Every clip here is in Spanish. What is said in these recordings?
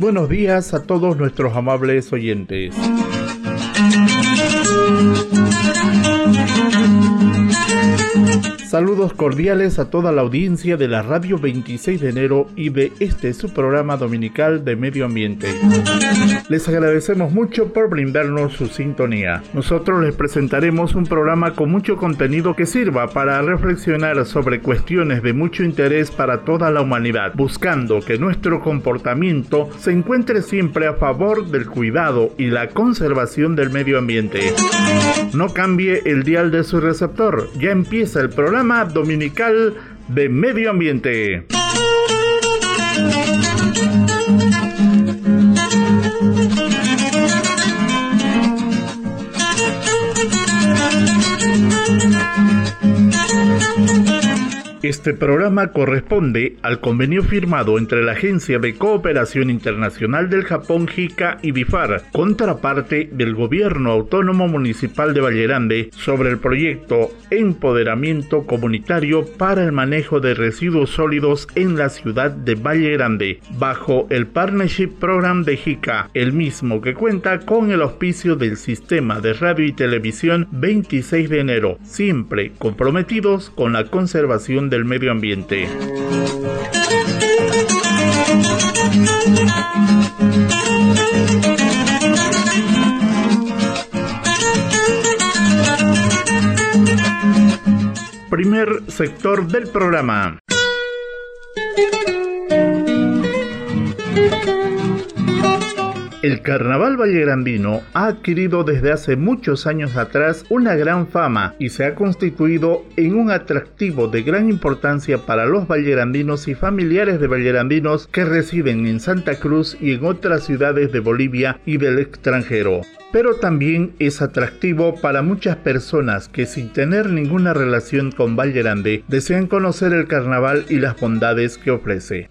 buenos días a todos nuestros amables oyentes. Saludos cordiales a toda la audiencia de la radio 26 de enero y de este su programa dominical de medio ambiente. Les agradecemos mucho por brindarnos su sintonía. Nosotros les presentaremos un programa con mucho contenido que sirva para reflexionar sobre cuestiones de mucho interés para toda la humanidad, buscando que nuestro comportamiento se encuentre siempre a favor del cuidado y la conservación del medio ambiente. No cambie el dial de su receptor, ya empieza el programa dominical de medio ambiente. Este programa corresponde al convenio firmado entre la Agencia de Cooperación Internacional del Japón JICA y BIFAR, contraparte del Gobierno Autónomo Municipal de Vallerande, sobre el proyecto Empoderamiento Comunitario para el Manejo de Residuos Sólidos en la ciudad de Vallerande, bajo el Partnership Program de JICA, el mismo que cuenta con el auspicio del Sistema de Radio y Televisión 26 de enero, siempre comprometidos con la conservación del medio ambiente. Primer sector del programa. El carnaval vallegrandino ha adquirido desde hace muchos años atrás una gran fama y se ha constituido en un atractivo de gran importancia para los vallegrandinos y familiares de vallerandinos que residen en Santa Cruz y en otras ciudades de Bolivia y del extranjero pero también es atractivo para muchas personas que sin tener ninguna relación con Vallerande desean conocer el carnaval y las bondades que ofrece.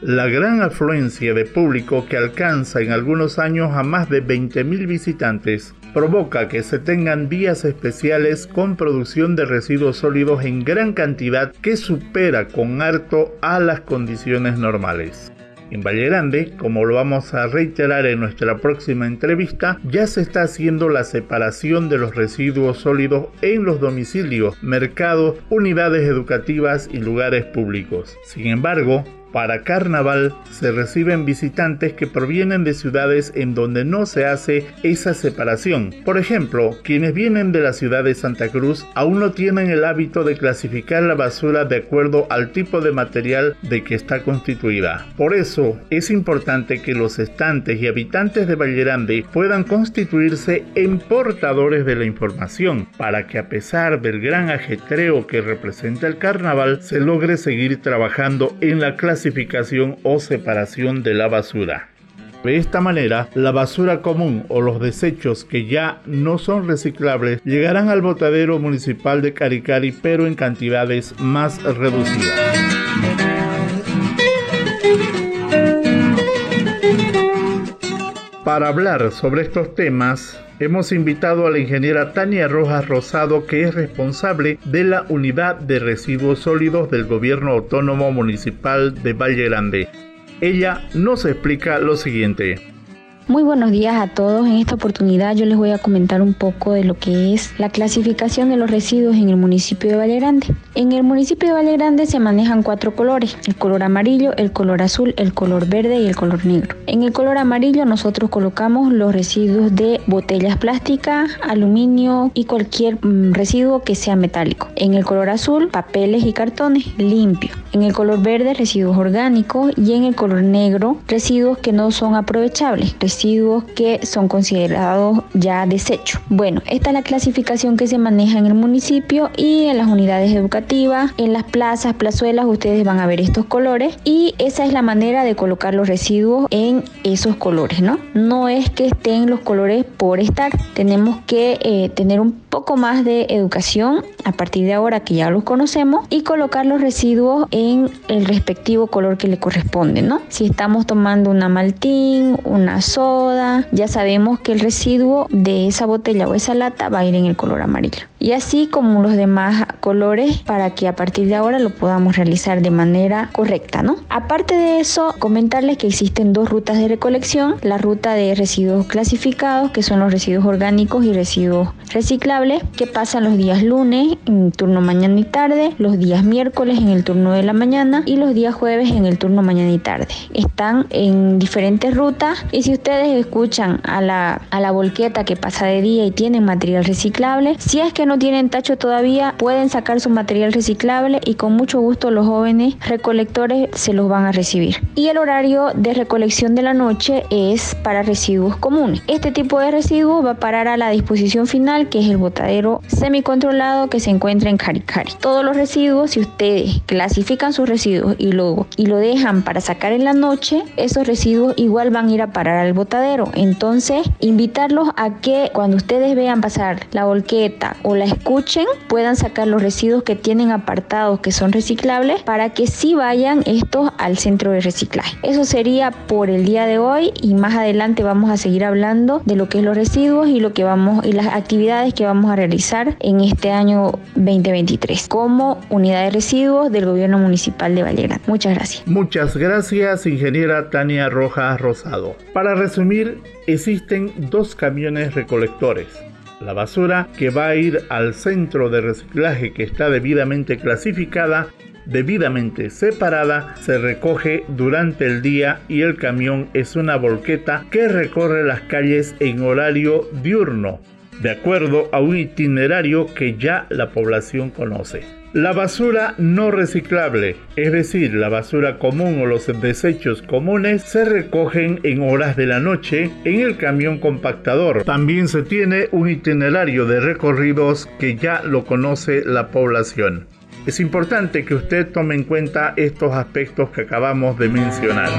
La gran afluencia de público que alcanza en algunos años a más de 20.000 visitantes provoca que se tengan días especiales con producción de residuos sólidos en gran cantidad que supera con harto a las condiciones normales. En Valle Grande, como lo vamos a reiterar en nuestra próxima entrevista, ya se está haciendo la separación de los residuos sólidos en los domicilios, mercados, unidades educativas y lugares públicos. Sin embargo, para carnaval se reciben visitantes que provienen de ciudades en donde no se hace esa separación. Por ejemplo, quienes vienen de la ciudad de Santa Cruz aún no tienen el hábito de clasificar la basura de acuerdo al tipo de material de que está constituida. Por eso es importante que los estantes y habitantes de Vallerande puedan constituirse en portadores de la información para que a pesar del gran ajetreo que representa el carnaval se logre seguir trabajando en la clasificación clasificación o separación de la basura. De esta manera, la basura común o los desechos que ya no son reciclables llegarán al botadero municipal de Caricari pero en cantidades más reducidas. Para hablar sobre estos temas, hemos invitado a la ingeniera Tania Rojas Rosado, que es responsable de la Unidad de Residuos Sólidos del Gobierno Autónomo Municipal de Valle Grande. Ella nos explica lo siguiente. Muy buenos días a todos. En esta oportunidad yo les voy a comentar un poco de lo que es la clasificación de los residuos en el municipio de Valle Grande. En el municipio de Valle Grande se manejan cuatro colores, el color amarillo, el color azul, el color verde y el color negro. En el color amarillo nosotros colocamos los residuos de botellas plásticas, aluminio y cualquier mm, residuo que sea metálico. En el color azul, papeles y cartones limpios. En el color verde, residuos orgánicos y en el color negro, residuos que no son aprovechables que son considerados ya desechos. Bueno, esta es la clasificación que se maneja en el municipio y en las unidades educativas, en las plazas, plazuelas, ustedes van a ver estos colores y esa es la manera de colocar los residuos en esos colores, ¿no? No es que estén los colores por estar, tenemos que eh, tener un poco más de educación a partir de ahora que ya los conocemos y colocar los residuos en el respectivo color que le corresponde, ¿no? Si estamos tomando una maltín, una soda, ya sabemos que el residuo de esa botella o esa lata va a ir en el color amarillo. Y así como los demás colores para que a partir de ahora lo podamos realizar de manera correcta, ¿no? Aparte de eso, comentarles que existen dos rutas de recolección, la ruta de residuos clasificados, que son los residuos orgánicos y residuos reciclables, que pasan los días lunes en turno mañana y tarde, los días miércoles en el turno de la mañana y los días jueves en el turno mañana y tarde. Están en diferentes rutas y si ustedes escuchan a la, a la volqueta que pasa de día y tienen material reciclable, si es que no tienen tacho todavía, pueden sacar su material reciclable y con mucho gusto los jóvenes recolectores se los van a recibir. Y el horario de recolección de la noche es para residuos comunes. Este tipo de residuos va a parar a la disposición final, que es el botadero semicontrolado que se encuentra en Caricari. Todos los residuos, si ustedes clasifican sus residuos y luego y lo dejan para sacar en la noche, esos residuos igual van a ir a parar al botadero. Entonces, invitarlos a que cuando ustedes vean pasar la volqueta o la escuchen, puedan sacar los residuos que tienen apartados que son reciclables para que sí vayan estos al centro de reciclaje. Eso sería por el día de hoy y más adelante vamos a seguir hablando de lo que es los residuos y lo que vamos y las actividades que vamos a realizar en este año 2023 como unidad de residuos del gobierno municipal de Vallegrande. Muchas gracias. Muchas gracias, ingeniera Tania Rojas Rosado. Para resumir, existen dos camiones recolectores la basura que va a ir al centro de reciclaje que está debidamente clasificada, debidamente separada, se recoge durante el día y el camión es una volqueta que recorre las calles en horario diurno, de acuerdo a un itinerario que ya la población conoce. La basura no reciclable, es decir, la basura común o los desechos comunes, se recogen en horas de la noche en el camión compactador. También se tiene un itinerario de recorridos que ya lo conoce la población. Es importante que usted tome en cuenta estos aspectos que acabamos de mencionar.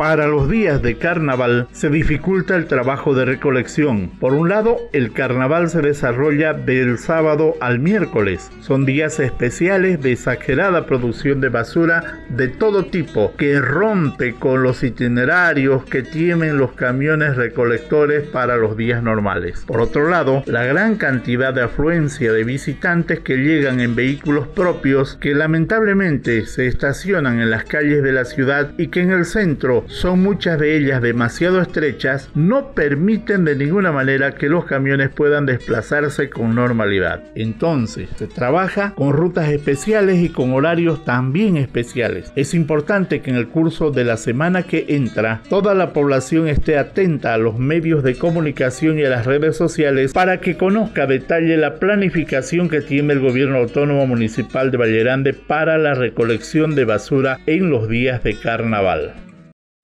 Para los días de carnaval se dificulta el trabajo de recolección. Por un lado, el carnaval se desarrolla del sábado al miércoles. Son días especiales de exagerada producción de basura de todo tipo que rompe con los itinerarios que tienen los camiones recolectores para los días normales. Por otro lado, la gran cantidad de afluencia de visitantes que llegan en vehículos propios que lamentablemente se estacionan en las calles de la ciudad y que en el centro son muchas de ellas demasiado estrechas, no permiten de ninguna manera que los camiones puedan desplazarse con normalidad. Entonces, se trabaja con rutas especiales y con horarios también especiales. Es importante que en el curso de la semana que entra, toda la población esté atenta a los medios de comunicación y a las redes sociales para que conozca a detalle la planificación que tiene el gobierno autónomo municipal de Vallerande para la recolección de basura en los días de carnaval.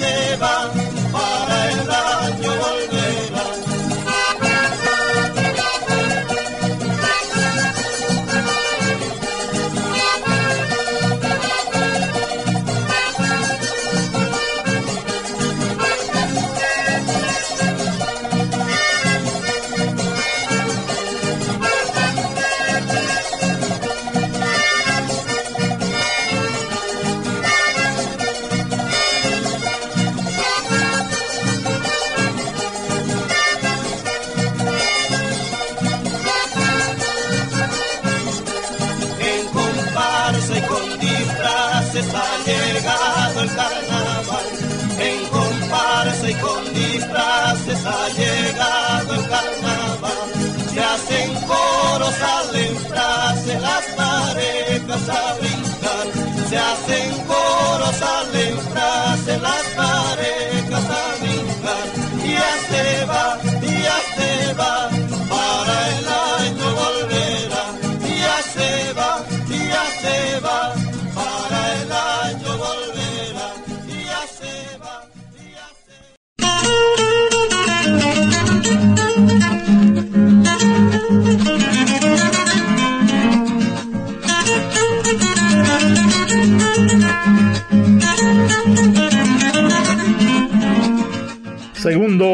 se va, hacen coros, salen frases, las parejas a brincar. Ya se va, ya se va,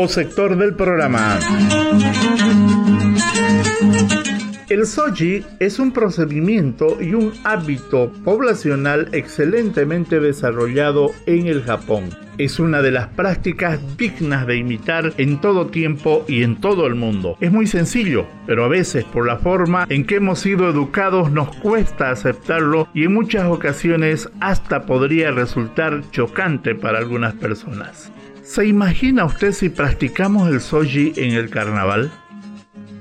Sector del programa. El soji es un procedimiento y un hábito poblacional excelentemente desarrollado en el Japón. Es una de las prácticas dignas de imitar en todo tiempo y en todo el mundo. Es muy sencillo, pero a veces por la forma en que hemos sido educados nos cuesta aceptarlo y en muchas ocasiones hasta podría resultar chocante para algunas personas. ¿Se imagina usted si practicamos el soji en el carnaval?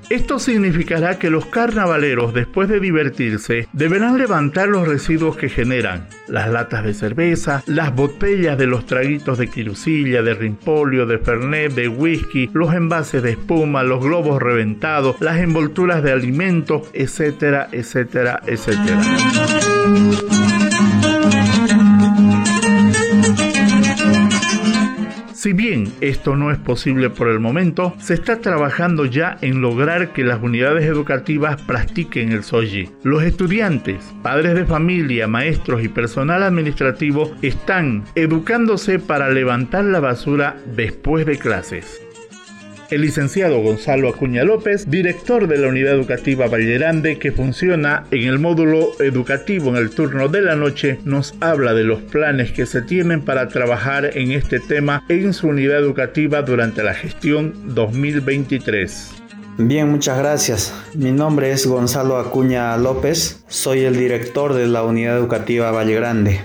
Esto significará que los carnavaleros, después de divertirse, deberán levantar los residuos que generan, las latas de cerveza, las botellas de los traguitos de quirusilla, de rimpolio, de fernet, de whisky, los envases de espuma, los globos reventados, las envolturas de alimentos, etcétera, etcétera, etcétera. Si bien esto no es posible por el momento, se está trabajando ya en lograr que las unidades educativas practiquen el soji. Los estudiantes, padres de familia, maestros y personal administrativo están educándose para levantar la basura después de clases. El licenciado Gonzalo Acuña López, director de la Unidad Educativa Vallerande, que funciona en el módulo educativo en el turno de la noche, nos habla de los planes que se tienen para trabajar en este tema en su unidad educativa durante la gestión 2023. Bien, muchas gracias. Mi nombre es Gonzalo Acuña López, soy el director de la Unidad Educativa Valle Grande.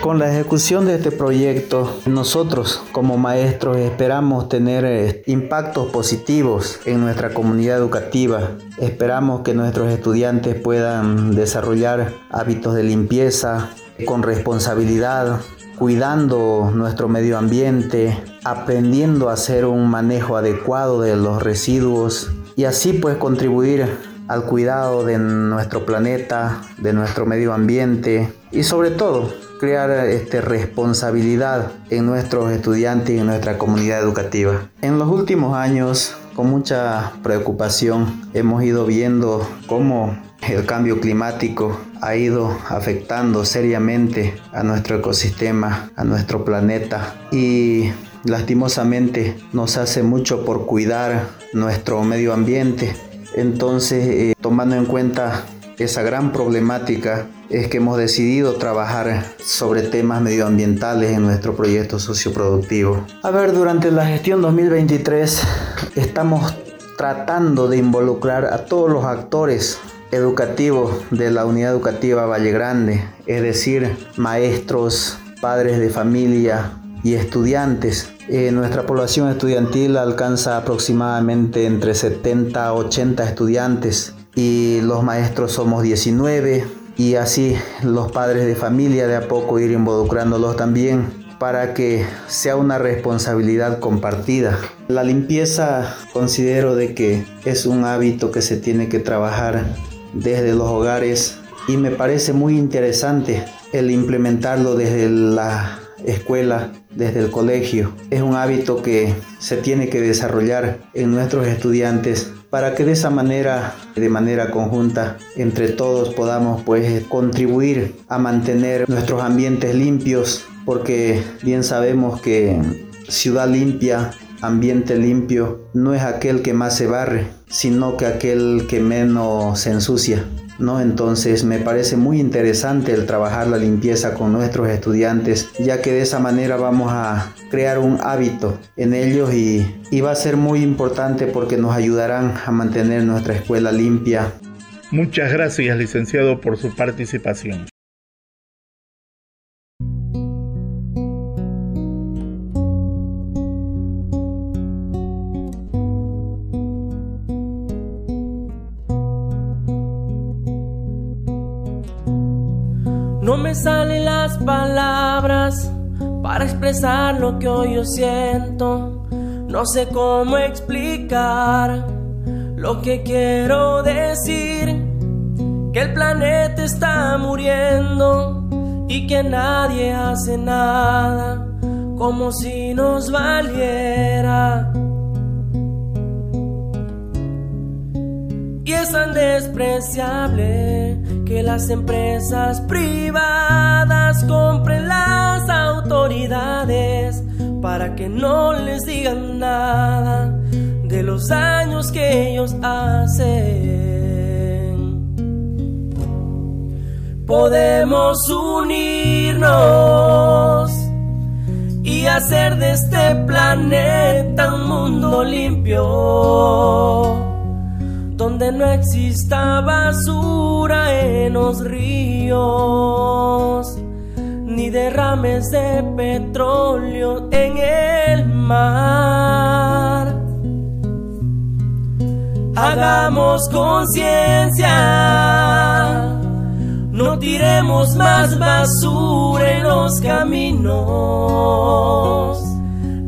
Con la ejecución de este proyecto, nosotros como maestros esperamos tener eh, impactos positivos en nuestra comunidad educativa. Esperamos que nuestros estudiantes puedan desarrollar hábitos de limpieza con responsabilidad, cuidando nuestro medio ambiente, aprendiendo a hacer un manejo adecuado de los residuos y así pues contribuir al cuidado de nuestro planeta, de nuestro medio ambiente y sobre todo crear este, responsabilidad en nuestros estudiantes y en nuestra comunidad educativa. En los últimos años, con mucha preocupación, hemos ido viendo cómo el cambio climático ha ido afectando seriamente a nuestro ecosistema, a nuestro planeta y lastimosamente nos hace mucho por cuidar nuestro medio ambiente. Entonces, eh, tomando en cuenta esa gran problemática es que hemos decidido trabajar sobre temas medioambientales en nuestro proyecto socioproductivo. A ver, durante la gestión 2023 estamos tratando de involucrar a todos los actores educativos de la unidad educativa Valle Grande, es decir, maestros, padres de familia y estudiantes. Eh, nuestra población estudiantil alcanza aproximadamente entre 70 a 80 estudiantes y los maestros somos 19 y así los padres de familia de a poco ir involucrándolos también para que sea una responsabilidad compartida. La limpieza considero de que es un hábito que se tiene que trabajar desde los hogares y me parece muy interesante el implementarlo desde la escuela, desde el colegio. Es un hábito que se tiene que desarrollar en nuestros estudiantes para que de esa manera, de manera conjunta, entre todos podamos pues contribuir a mantener nuestros ambientes limpios, porque bien sabemos que ciudad limpia, ambiente limpio, no es aquel que más se barre, sino que aquel que menos se ensucia. ¿No? Entonces me parece muy interesante el trabajar la limpieza con nuestros estudiantes, ya que de esa manera vamos a crear un hábito en ellos y, y va a ser muy importante porque nos ayudarán a mantener nuestra escuela limpia. Muchas gracias, licenciado, por su participación. Me salen las palabras para expresar lo que hoy yo siento. No sé cómo explicar lo que quiero decir. Que el planeta está muriendo y que nadie hace nada como si nos valiera. Y es tan despreciable que las empresas privadas compren las autoridades para que no les digan nada de los daños que ellos hacen. Podemos unirnos y hacer de este planeta un mundo limpio donde no exista basura en los ríos, ni derrames de petróleo en el mar. Hagamos conciencia, no tiremos más basura en los caminos.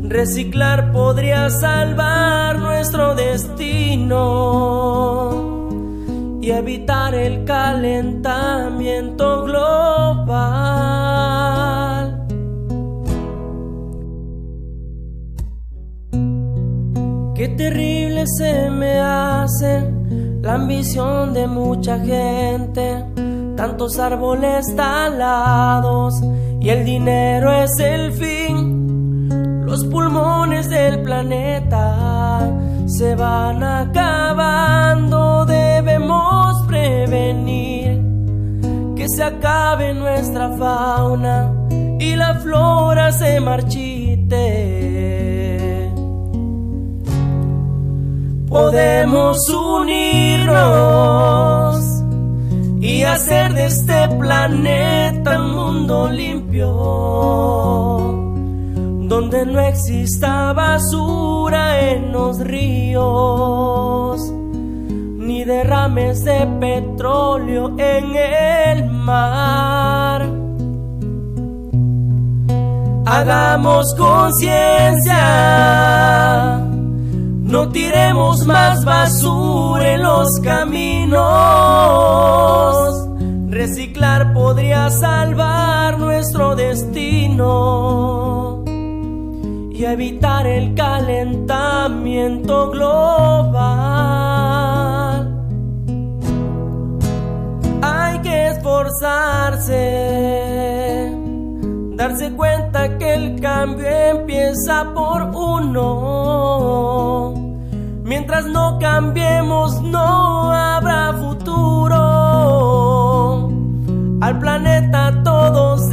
Reciclar podría salvar nuestro destino evitar el calentamiento global. Qué terrible se me hace la ambición de mucha gente, tantos árboles talados y el dinero es el fin. Los pulmones del planeta se van acabando, debemos prevenir que se acabe nuestra fauna y la flora se marchite. Podemos unirnos y hacer de este planeta un mundo limpio donde no exista basura en los ríos, derrames de petróleo en el mar. Hagamos conciencia, no tiremos más basura en los caminos. Reciclar podría salvar nuestro destino y evitar el calentamiento global. Esforzarse, darse cuenta que el cambio empieza por uno. Mientras no cambiemos no habrá futuro. Al planeta todos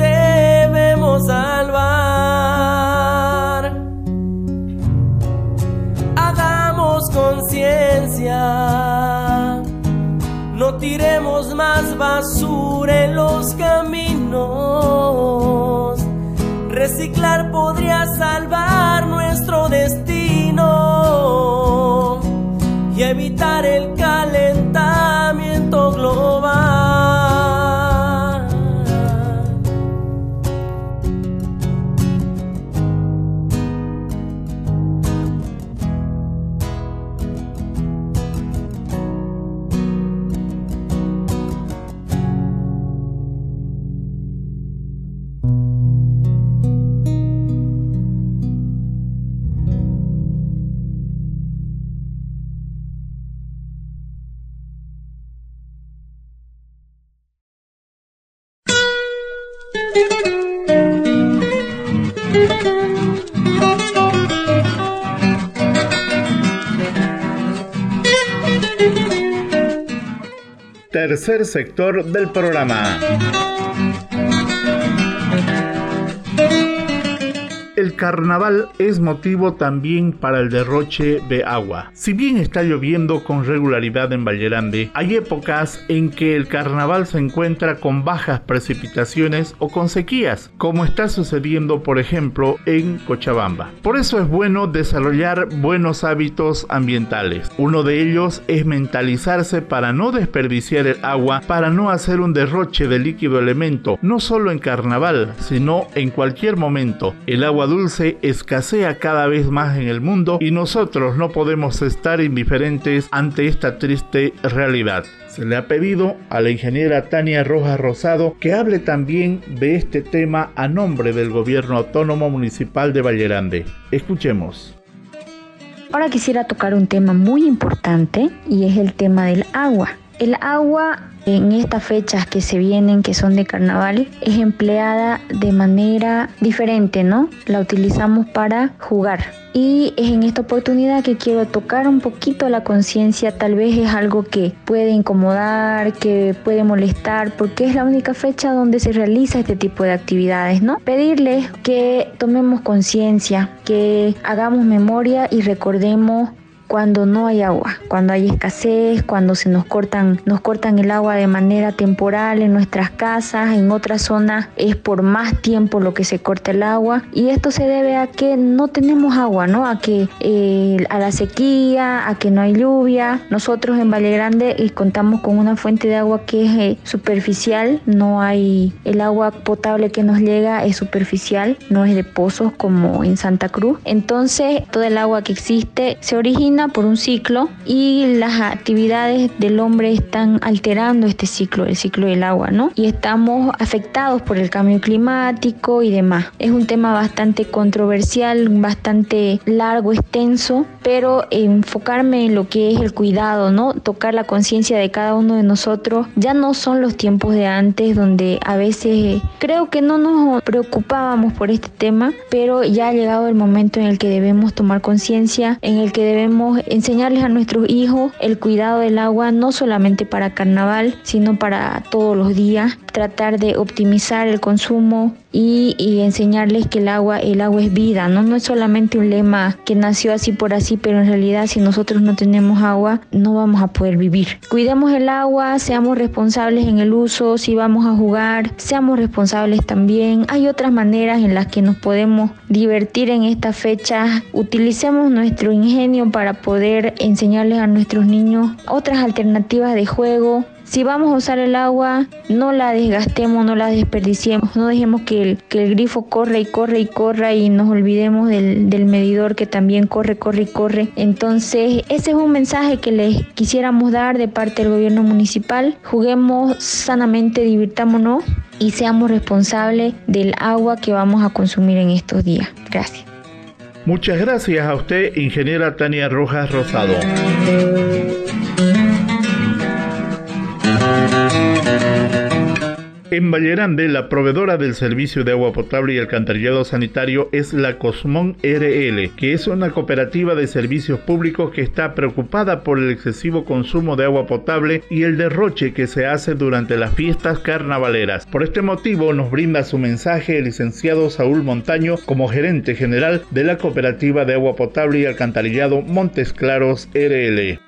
Tercer sector del programa. Carnaval es motivo también para el derroche de agua. Si bien está lloviendo con regularidad en Vallerande, hay épocas en que el carnaval se encuentra con bajas precipitaciones o con sequías, como está sucediendo por ejemplo en Cochabamba. Por eso es bueno desarrollar buenos hábitos ambientales. Uno de ellos es mentalizarse para no desperdiciar el agua, para no hacer un derroche de líquido elemento, no solo en carnaval, sino en cualquier momento. El agua dulce escasea cada vez más en el mundo y nosotros no podemos estar indiferentes ante esta triste realidad. Se le ha pedido a la ingeniera Tania Rojas Rosado que hable también de este tema a nombre del Gobierno Autónomo Municipal de Vallerande. Escuchemos. Ahora quisiera tocar un tema muy importante y es el tema del agua. El agua en estas fechas que se vienen, que son de carnaval, es empleada de manera diferente, ¿no? La utilizamos para jugar. Y es en esta oportunidad que quiero tocar un poquito la conciencia, tal vez es algo que puede incomodar, que puede molestar, porque es la única fecha donde se realiza este tipo de actividades, ¿no? Pedirles que tomemos conciencia, que hagamos memoria y recordemos cuando no hay agua, cuando hay escasez, cuando se nos cortan, nos cortan el agua de manera temporal en nuestras casas, en otras zonas es por más tiempo lo que se corta el agua y esto se debe a que no tenemos agua, ¿no? A que eh, a la sequía, a que no hay lluvia. Nosotros en Valle Grande eh, contamos con una fuente de agua que es eh, superficial, no hay el agua potable que nos llega es superficial, no es de pozos como en Santa Cruz. Entonces, todo el agua que existe se origina por un ciclo y las actividades del hombre están alterando este ciclo, el ciclo del agua, ¿no? Y estamos afectados por el cambio climático y demás. Es un tema bastante controversial, bastante largo, extenso, pero enfocarme en lo que es el cuidado, ¿no? Tocar la conciencia de cada uno de nosotros. Ya no son los tiempos de antes donde a veces creo que no nos preocupábamos por este tema, pero ya ha llegado el momento en el que debemos tomar conciencia, en el que debemos enseñarles a nuestros hijos el cuidado del agua, no solamente para carnaval, sino para todos los días, tratar de optimizar el consumo y, enseñarles que el agua, el agua es vida, ¿no? No es solamente un lema que nació así por así, pero en realidad si nosotros no tenemos agua, no vamos a poder vivir. Cuidemos el agua, seamos responsables en el uso, si vamos a jugar, seamos responsables también. Hay otras maneras en las que nos podemos divertir en estas fechas. Utilicemos nuestro ingenio para poder enseñarles a nuestros niños otras alternativas de juego, si vamos a usar el agua, no la desgastemos, no la desperdiciemos, no dejemos que el, grifo corra y corre y corra y nos olvidemos del, del medidor que también corre, corre y corre. Entonces, ese es un mensaje que les quisiéramos dar de parte del gobierno municipal. Juguemos sanamente, divirtámonos y seamos responsables del agua que vamos a consumir en estos días. Gracias. Muchas gracias a usted, ingeniera Tania Rojas Rosado. En Vallerande, la proveedora del servicio de agua potable y alcantarillado sanitario es la Cosmón RL, que es una cooperativa de servicios públicos que está preocupada por el excesivo consumo de agua potable y el derroche que se hace durante las fiestas carnavaleras. Por este motivo nos brinda su mensaje el licenciado Saúl Montaño como gerente general de la cooperativa de agua potable y alcantarillado Montes Claros RL.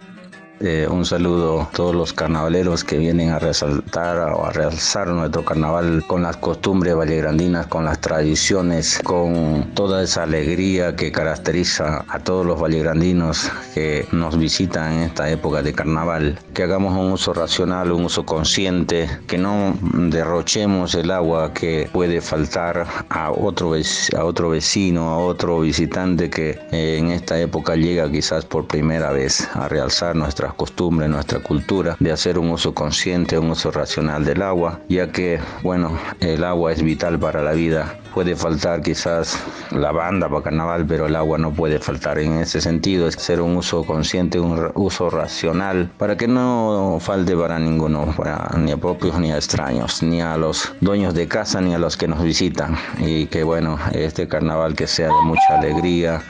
Eh, un saludo a todos los carnavaleros que vienen a resaltar o a realzar nuestro carnaval con las costumbres vallegrandinas, con las tradiciones, con toda esa alegría que caracteriza a todos los vallegrandinos que nos visitan en esta época de carnaval. Que hagamos un uso racional, un uso consciente, que no derrochemos el agua que puede faltar a otro, a otro vecino, a otro visitante que eh, en esta época llega quizás por primera vez a realzar nuestra nuestras costumbres, nuestra cultura, de hacer un uso consciente, un uso racional del agua, ya que, bueno, el agua es vital para la vida. Puede faltar quizás la banda para carnaval, pero el agua no puede faltar. En ese sentido, es hacer un uso consciente, un uso racional, para que no falte para ninguno, ni a propios ni a extraños, ni a los dueños de casa, ni a los que nos visitan. Y que bueno, este carnaval que sea de mucha alegría,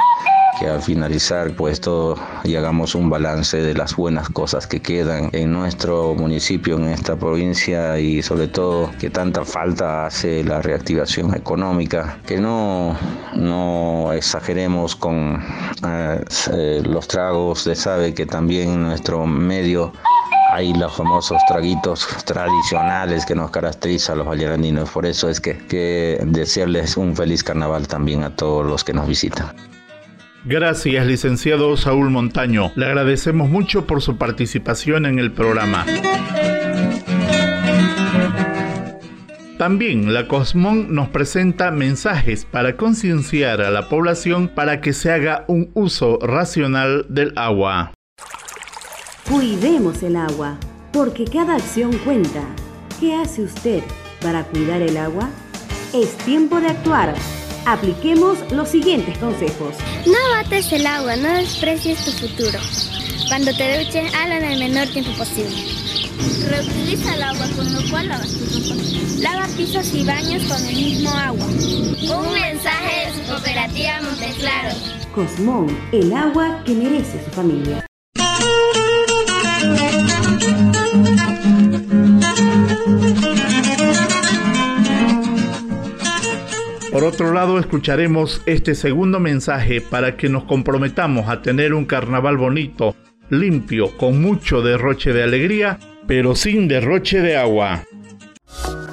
que al finalizar pues todo y hagamos un balance de las buenas cosas que quedan en nuestro municipio, en esta provincia y sobre todo que tanta falta hace la reactivación económica, que no, no exageremos con eh, eh, los tragos de sabe que también en nuestro medio hay los famosos traguitos tradicionales que nos caracterizan los vallerandinos. Por eso es que, que desearles un feliz carnaval también a todos los que nos visitan. Gracias, licenciado Saúl Montaño. Le agradecemos mucho por su participación en el programa. También la Cosmón nos presenta mensajes para concienciar a la población para que se haga un uso racional del agua. Cuidemos el agua, porque cada acción cuenta. ¿Qué hace usted para cuidar el agua? Es tiempo de actuar. Apliquemos los siguientes consejos. No bates el agua, no desprecies tu futuro. Cuando te duches, hazlo en el menor tiempo posible. Reutiliza el agua, con lo cual lavas tu ropa. Lava pisos y baños con el mismo agua. Un mensaje de su cooperativa Monteclaro. Cosmón, el agua que merece su familia. Por otro lado, escucharemos este segundo mensaje para que nos comprometamos a tener un carnaval bonito, limpio, con mucho derroche de alegría, pero sin derroche de agua.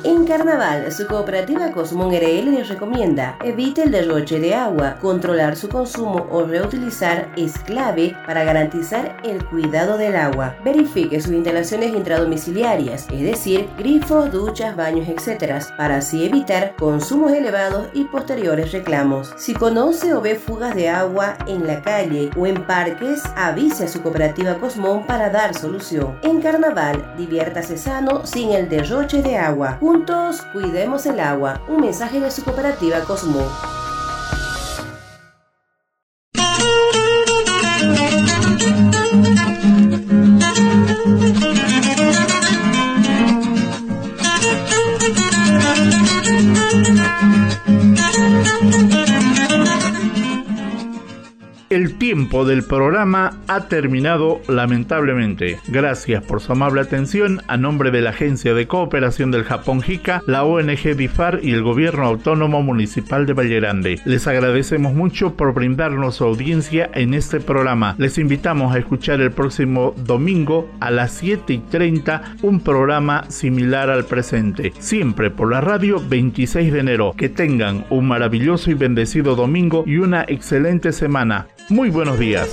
En Carnaval, su cooperativa Cosmón RL les recomienda evite el derroche de agua. Controlar su consumo o reutilizar es clave para garantizar el cuidado del agua. Verifique sus instalaciones intradomiciliarias, es decir, grifos, duchas, baños, etc., para así evitar consumos elevados y posteriores reclamos. Si conoce o ve fugas de agua en la calle o en parques, avise a su cooperativa Cosmón para dar solución. En Carnaval, diviértase sano sin el derroche de agua. Juntos cuidemos el agua. Un mensaje de su cooperativa Cosmo. El tiempo del programa ha terminado lamentablemente. Gracias por su amable atención a nombre de la Agencia de Cooperación del Japón JICA, la ONG BIFAR y el Gobierno Autónomo Municipal de Valle Grande. Les agradecemos mucho por brindarnos su audiencia en este programa. Les invitamos a escuchar el próximo domingo a las 7 y 30 un programa similar al presente, siempre por la radio 26 de enero. Que tengan un maravilloso y bendecido domingo y una excelente semana. Muy buenos días.